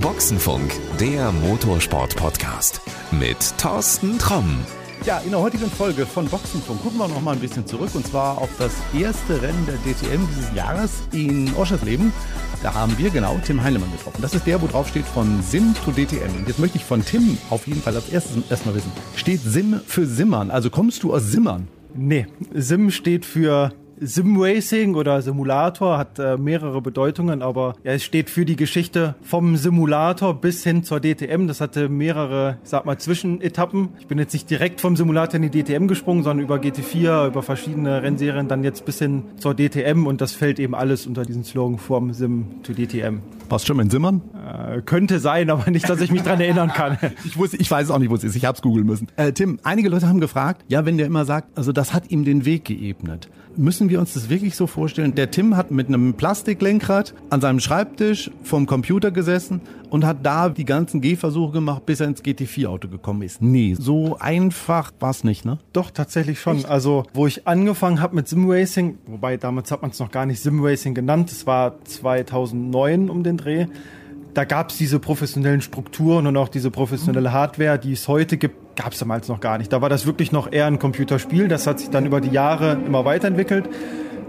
Boxenfunk, der Motorsport-Podcast mit Thorsten Tromm. Ja, in der heutigen Folge von Boxenfunk gucken wir noch mal ein bisschen zurück und zwar auf das erste Rennen der DTM dieses Jahres in Oschersleben. Da haben wir genau Tim Heinemann getroffen. Das ist der, wo drauf steht von Sim to DTM. Und jetzt möchte ich von Tim auf jeden Fall als erstes erstmal wissen. Steht Sim für Simmern? Also kommst du aus Simmern? Nee, Sim steht für Simracing oder Simulator hat äh, mehrere Bedeutungen, aber ja, es steht für die Geschichte vom Simulator bis hin zur DTM. Das hatte mehrere, ich sag mal, Zwischenetappen. Ich bin jetzt nicht direkt vom Simulator in die DTM gesprungen, sondern über GT4, über verschiedene Rennserien, dann jetzt bis hin zur DTM und das fällt eben alles unter diesen Slogan vom Sim to DTM. Warst schon in Simmern? Äh, könnte sein, aber nicht, dass ich mich dran erinnern kann. Ich, wusste, ich weiß auch nicht, wo es ist. Ich habe es googeln müssen. Äh, Tim, einige Leute haben gefragt, ja, wenn der immer sagt, also das hat ihm den Weg geebnet. Müssen wir uns das wirklich so vorstellen? Der Tim hat mit einem Plastiklenkrad an seinem Schreibtisch vom Computer gesessen und hat da die ganzen Gehversuche gemacht, bis er ins GT4-Auto gekommen ist. Nee, so einfach war es nicht, ne? Doch, tatsächlich schon. Echt? Also, wo ich angefangen habe mit Simracing, wobei damals hat man es noch gar nicht Simracing genannt, das war 2009 um den Dreh, da gab es diese professionellen Strukturen und auch diese professionelle Hardware, die es heute gibt, gab es damals noch gar nicht. Da war das wirklich noch eher ein Computerspiel. Das hat sich dann über die Jahre immer weiterentwickelt.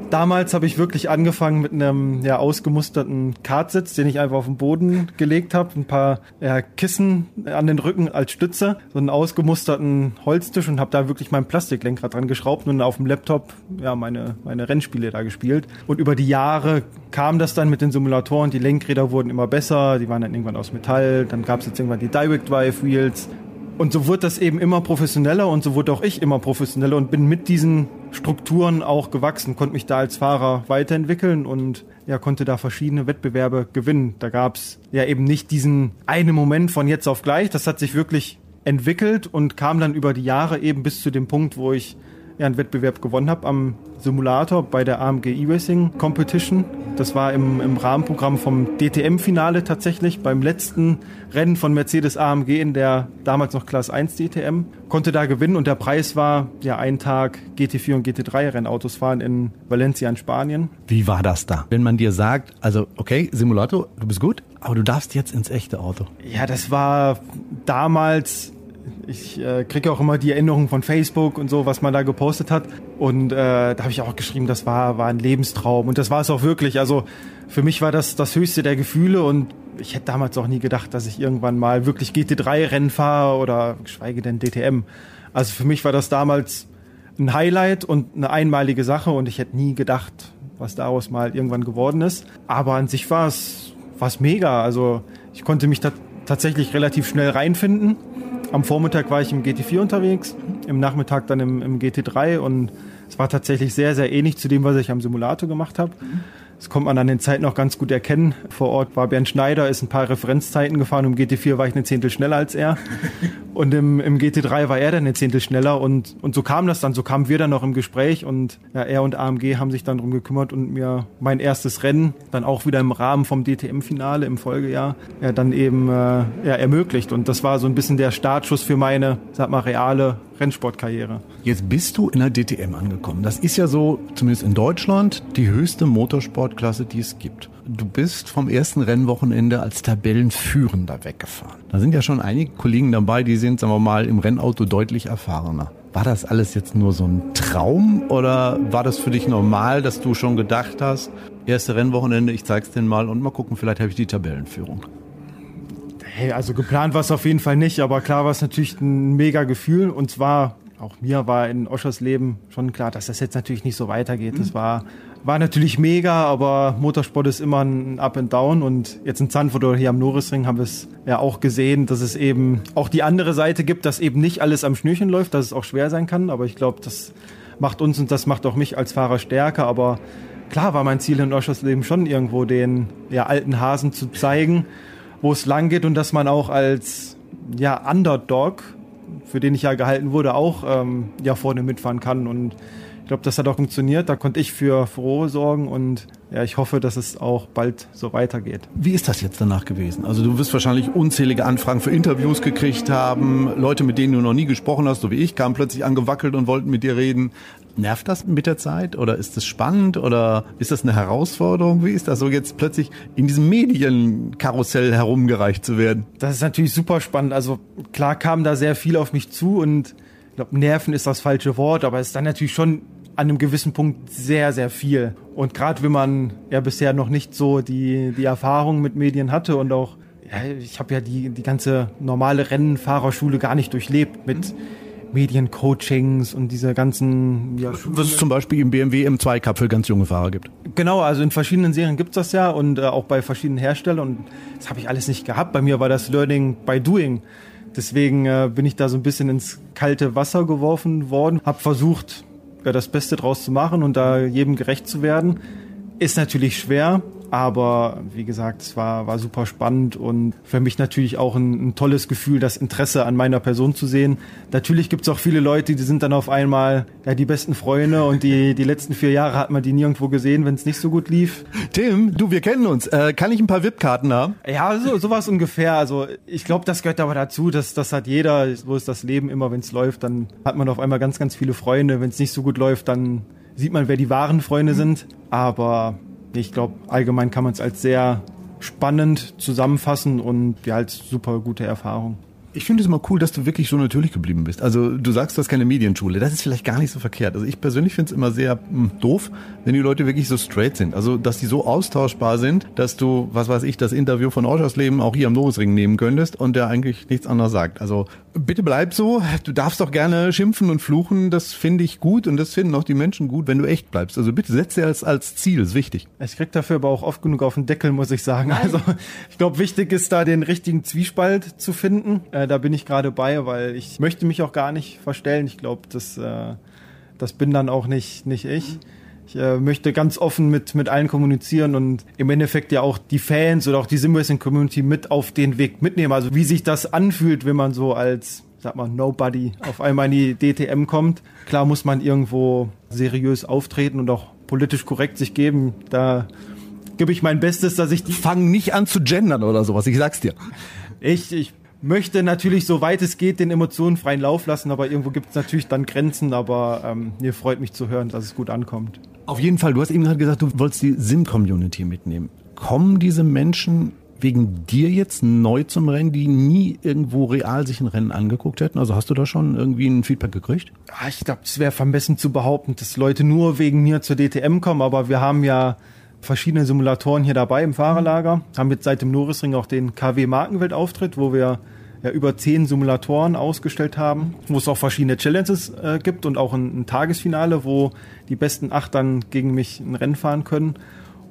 Damals habe ich wirklich angefangen mit einem ja, ausgemusterten Kartsitz, den ich einfach auf den Boden gelegt habe, ein paar ja, Kissen an den Rücken als Stütze, so einen ausgemusterten Holztisch und habe da wirklich mein Plastiklenkrad dran geschraubt und auf dem Laptop ja meine meine Rennspiele da gespielt. Und über die Jahre kam das dann mit den Simulatoren, die Lenkräder wurden immer besser, die waren dann irgendwann aus Metall, dann gab es jetzt irgendwann die Direct Drive Wheels und so wurde das eben immer professioneller und so wurde auch ich immer professioneller und bin mit diesen Strukturen auch gewachsen, konnte mich da als Fahrer weiterentwickeln und ja, konnte da verschiedene Wettbewerbe gewinnen. Da gab es ja eben nicht diesen einen Moment von jetzt auf gleich. Das hat sich wirklich entwickelt und kam dann über die Jahre eben bis zu dem Punkt, wo ich ja einen Wettbewerb gewonnen habe am Simulator bei der AMG E-Racing Competition. Das war im, im Rahmenprogramm vom DTM-Finale tatsächlich, beim letzten Rennen von Mercedes AMG in der damals noch Class 1 DTM. Konnte da gewinnen und der Preis war ja ein Tag GT4 und GT3 Rennautos fahren in Valencia in Spanien. Wie war das da? Wenn man dir sagt, also okay, Simulator, du bist gut, aber du darfst jetzt ins echte Auto. Ja, das war damals ich äh, kriege auch immer die Erinnerungen von Facebook und so, was man da gepostet hat. Und äh, da habe ich auch geschrieben, das war, war ein Lebenstraum. Und das war es auch wirklich. Also für mich war das das höchste der Gefühle und ich hätte damals auch nie gedacht, dass ich irgendwann mal wirklich GT3-Rennen fahre oder geschweige denn DTM. Also für mich war das damals ein Highlight und eine einmalige Sache und ich hätte nie gedacht, was daraus mal irgendwann geworden ist. Aber an sich war es, war es mega. Also ich konnte mich da tatsächlich relativ schnell reinfinden am Vormittag war ich im GT4 unterwegs, im Nachmittag dann im, im GT3 und es war tatsächlich sehr, sehr ähnlich zu dem, was ich am Simulator gemacht habe. Das kommt man an den Zeiten auch ganz gut erkennen. Vor Ort war Bernd Schneider, ist ein paar Referenzzeiten gefahren. Im GT4 war ich eine Zehntel schneller als er. Und im, im GT3 war er dann eine Zehntel schneller. Und, und so kam das dann. So kamen wir dann noch im Gespräch. Und ja, er und AMG haben sich dann darum gekümmert und mir mein erstes Rennen dann auch wieder im Rahmen vom DTM-Finale im Folgejahr ja, dann eben äh, ja, ermöglicht. Und das war so ein bisschen der Startschuss für meine, sag mal, reale Rennsportkarriere. Jetzt bist du in der DTM angekommen. Das ist ja so, zumindest in Deutschland, die höchste Motorsportklasse, die es gibt. Du bist vom ersten Rennwochenende als Tabellenführender weggefahren. Da sind ja schon einige Kollegen dabei, die sind, sagen wir mal, im Rennauto deutlich erfahrener. War das alles jetzt nur so ein Traum oder war das für dich normal, dass du schon gedacht hast, erste Rennwochenende, ich zeig's dir mal und mal gucken, vielleicht habe ich die Tabellenführung? Hey, also geplant war es auf jeden Fall nicht, aber klar war es natürlich ein mega Gefühl. Und zwar, auch mir war in Oschers Leben schon klar, dass das jetzt natürlich nicht so weitergeht. Das war, war natürlich mega, aber Motorsport ist immer ein Up and Down. Und jetzt in Zandvoort oder hier am Norrisring haben wir es ja auch gesehen, dass es eben auch die andere Seite gibt, dass eben nicht alles am Schnürchen läuft, dass es auch schwer sein kann. Aber ich glaube, das macht uns und das macht auch mich als Fahrer stärker. Aber klar war mein Ziel in Oschers Leben schon irgendwo den ja, alten Hasen zu zeigen wo es lang geht und dass man auch als ja, Underdog, für den ich ja gehalten wurde, auch ähm, ja vorne mitfahren kann. Und glaube, das hat auch funktioniert. Da konnte ich für Frohe sorgen und ja, ich hoffe, dass es auch bald so weitergeht. Wie ist das jetzt danach gewesen? Also du wirst wahrscheinlich unzählige Anfragen für Interviews gekriegt haben. Leute, mit denen du noch nie gesprochen hast, so wie ich, kamen plötzlich angewackelt und wollten mit dir reden. Nervt das mit der Zeit oder ist es spannend oder ist das eine Herausforderung? Wie ist das so jetzt plötzlich in diesem Medienkarussell herumgereicht zu werden? Das ist natürlich super spannend. Also klar kam da sehr viel auf mich zu und ich glaube, nerven ist das falsche Wort, aber es ist dann natürlich schon an einem gewissen Punkt sehr, sehr viel. Und gerade wenn man ja bisher noch nicht so die, die Erfahrung mit Medien hatte und auch, ja, ich habe ja die, die ganze normale Rennfahrerschule gar nicht durchlebt mit Mediencoachings und diese ganzen. Ja, Was es zum Beispiel im BMW M2 Cup für ganz junge Fahrer gibt. Genau, also in verschiedenen Serien gibt es das ja und äh, auch bei verschiedenen Herstellern. Und das habe ich alles nicht gehabt. Bei mir war das Learning by Doing. Deswegen äh, bin ich da so ein bisschen ins kalte Wasser geworfen worden, habe versucht, ja, das Beste draus zu machen und da jedem gerecht zu werden. Ist natürlich schwer, aber wie gesagt, es war, war super spannend und für mich natürlich auch ein, ein tolles Gefühl, das Interesse an meiner Person zu sehen. Natürlich gibt es auch viele Leute, die sind dann auf einmal ja, die besten Freunde und die, die letzten vier Jahre hat man die nirgendwo gesehen, wenn es nicht so gut lief. Tim, du, wir kennen uns. Äh, kann ich ein paar VIP-Karten haben? Ja, so, sowas ungefähr. Also ich glaube, das gehört aber dazu, dass das hat jeder, so ist das Leben immer, wenn es läuft, dann hat man auf einmal ganz, ganz viele Freunde. Wenn es nicht so gut läuft, dann sieht man, wer die wahren Freunde sind. Aber ich glaube, allgemein kann man es als sehr spannend zusammenfassen und ja, als super gute Erfahrung. Ich finde es immer cool, dass du wirklich so natürlich geblieben bist. Also du sagst, du hast keine Medienschule. Das ist vielleicht gar nicht so verkehrt. Also ich persönlich finde es immer sehr mh, hm, doof, wenn die Leute wirklich so straight sind. Also dass die so austauschbar sind, dass du, was weiß ich, das Interview von Leben auch hier am Norrisring nehmen könntest und der eigentlich nichts anderes sagt. Also bitte bleib so. Du darfst doch gerne schimpfen und fluchen. Das finde ich gut und das finden auch die Menschen gut, wenn du echt bleibst. Also bitte setz dir als, als Ziel, ist wichtig. Ich krieg dafür aber auch oft genug auf den Deckel, muss ich sagen. Nein. Also ich glaube, wichtig ist da den richtigen Zwiespalt zu finden. Äh, da bin ich gerade bei, weil ich möchte mich auch gar nicht verstellen. Ich glaube, das, äh, das bin dann auch nicht, nicht ich. Ich äh, möchte ganz offen mit, mit allen kommunizieren und im Endeffekt ja auch die Fans oder auch die Simracing-Community mit auf den Weg mitnehmen. Also wie sich das anfühlt, wenn man so als, sag mal, Nobody auf einmal in die DTM kommt. Klar muss man irgendwo seriös auftreten und auch politisch korrekt sich geben. Da gebe ich mein Bestes, dass ich die... Fang nicht an zu gendern oder sowas, ich sag's dir. Ich, ich möchte natürlich, so weit es geht, den Emotionen freien Lauf lassen, aber irgendwo gibt es natürlich dann Grenzen, aber ähm, mir freut mich zu hören, dass es gut ankommt. Auf jeden Fall, du hast eben gerade gesagt, du wolltest die Sim-Community mitnehmen. Kommen diese Menschen wegen dir jetzt neu zum Rennen, die nie irgendwo real sich ein Rennen angeguckt hätten? Also hast du da schon irgendwie ein Feedback gekriegt? Ja, ich glaube, es wäre vermessen zu behaupten, dass Leute nur wegen mir zur DTM kommen, aber wir haben ja verschiedene Simulatoren hier dabei im Fahrerlager. Haben jetzt seit dem Norrisring auch den KW Markenweltauftritt, wo wir ja über zehn Simulatoren ausgestellt haben, wo es auch verschiedene Challenges äh, gibt und auch ein, ein, Tagesfinale, wo die besten acht dann gegen mich ein Rennen fahren können.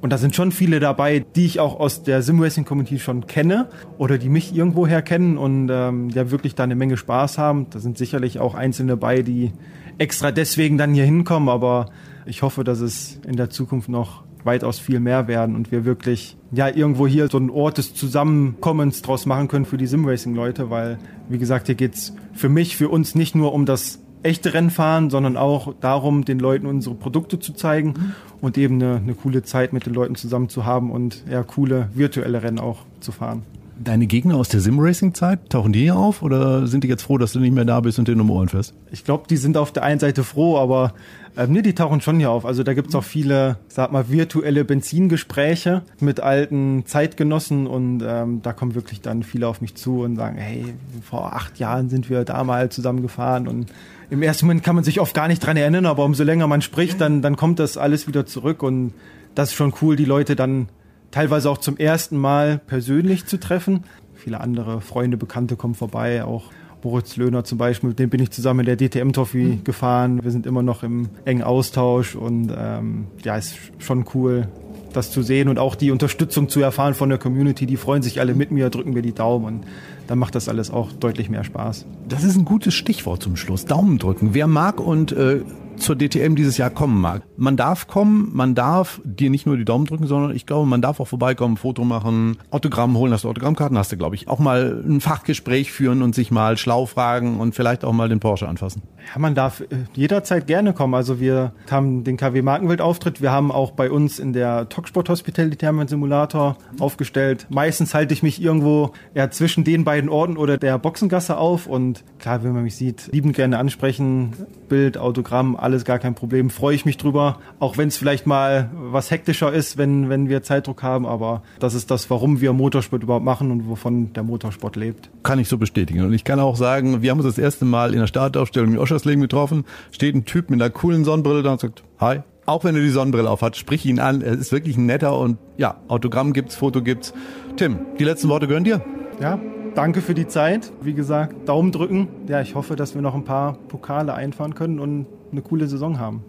Und da sind schon viele dabei, die ich auch aus der Simracing Community schon kenne oder die mich irgendwoher kennen und ähm, ja wirklich da eine Menge Spaß haben. Da sind sicherlich auch Einzelne dabei, die extra deswegen dann hier hinkommen, aber ich hoffe, dass es in der Zukunft noch weitaus viel mehr werden und wir wirklich ja irgendwo hier so einen Ort des Zusammenkommens draus machen können für die Simracing-Leute, weil, wie gesagt, hier geht's für mich, für uns nicht nur um das echte Rennfahren, sondern auch darum, den Leuten unsere Produkte zu zeigen und eben eine, eine coole Zeit mit den Leuten zusammen zu haben und ja, coole virtuelle Rennen auch zu fahren. Deine Gegner aus der Sim-Racing-Zeit, tauchen die hier auf oder sind die jetzt froh, dass du nicht mehr da bist und den um Ohren fährst? Ich glaube, die sind auf der einen Seite froh, aber ähm, nee, die tauchen schon hier auf. Also da gibt's auch viele, sag mal, virtuelle Benzingespräche mit alten Zeitgenossen und ähm, da kommen wirklich dann viele auf mich zu und sagen, hey, vor acht Jahren sind wir da mal zusammen gefahren und im ersten Moment kann man sich oft gar nicht dran erinnern, aber umso länger man spricht, dann, dann kommt das alles wieder zurück und das ist schon cool, die Leute dann teilweise auch zum ersten Mal persönlich zu treffen. Viele andere Freunde, Bekannte kommen vorbei, auch Moritz Löhner zum Beispiel, mit dem bin ich zusammen in der DTM-Trophy mhm. gefahren. Wir sind immer noch im engen Austausch und ähm, ja, ist schon cool, das zu sehen und auch die Unterstützung zu erfahren von der Community. Die freuen sich alle mit mir, drücken mir die Daumen und dann macht das alles auch deutlich mehr Spaß. Das ist ein gutes Stichwort zum Schluss. Daumen drücken. Wer mag und äh, zur DTM dieses Jahr kommen mag. Man darf kommen, man darf dir nicht nur die Daumen drücken, sondern ich glaube, man darf auch vorbeikommen, Foto machen, Autogramm holen. Hast du Autogrammkarten? Hast du, glaube ich. Auch mal ein Fachgespräch führen und sich mal schlau fragen und vielleicht auch mal den Porsche anfassen. Ja, man darf äh, jederzeit gerne kommen. Also wir haben den KW Markenwelt-Auftritt. Wir haben auch bei uns in der Talksport Hospitality haben Simulator aufgestellt. Meistens halte ich mich irgendwo ja, zwischen den beiden Orten oder der Boxengasse auf und klar, wenn man mich sieht, liebend gerne ansprechen, Bild, Autogramm, alles alles gar kein Problem. Freue ich mich drüber, auch wenn es vielleicht mal was hektischer ist, wenn, wenn wir Zeitdruck haben, aber das ist das, warum wir Motorsport überhaupt machen und wovon der Motorsport lebt. Kann ich so bestätigen. Und ich kann auch sagen, wir haben uns das erste Mal in der Startaufstellung in Oschersleben getroffen, steht ein Typ mit einer coolen Sonnenbrille da und sagt, hi, auch wenn er die Sonnenbrille auf hat, sprich ihn an. Er ist wirklich ein netter und ja, Autogramm gibt's, Foto gibt's. Tim, die letzten Worte gehören dir. Ja, danke für die Zeit. Wie gesagt, Daumen drücken. Ja, ich hoffe, dass wir noch ein paar Pokale einfahren können und eine coole Saison haben.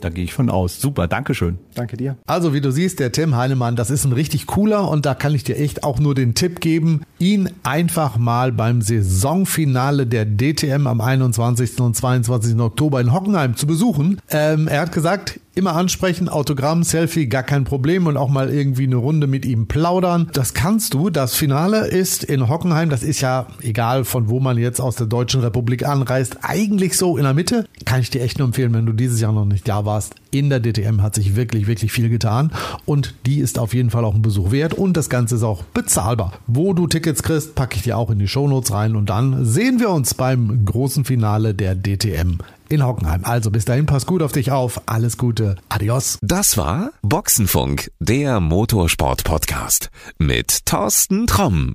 Da gehe ich von aus. Super, Dankeschön. Danke dir. Also wie du siehst, der Tim Heinemann, das ist ein richtig cooler und da kann ich dir echt auch nur den Tipp geben, ihn einfach mal beim Saisonfinale der DTM am 21. und 22. Oktober in Hockenheim zu besuchen. Ähm, er hat gesagt, immer ansprechen, Autogramm, Selfie, gar kein Problem und auch mal irgendwie eine Runde mit ihm plaudern. Das kannst du. Das Finale ist in Hockenheim. Das ist ja egal, von wo man jetzt aus der Deutschen Republik anreist, eigentlich so in der Mitte. Kann ich dir echt nur empfehlen, wenn du dieses Jahr noch nicht da warst. In der DTM hat sich wirklich, wirklich viel getan und die ist auf jeden Fall auch ein Besuch wert und das Ganze ist auch bezahlbar. Wo du Tickets kriegst, packe ich dir auch in die Shownotes rein und dann sehen wir uns beim großen Finale der DTM in Hockenheim. Also bis dahin, pass gut auf dich auf. Alles Gute. Adios. Das war Boxenfunk, der Motorsport-Podcast mit Thorsten Tromm.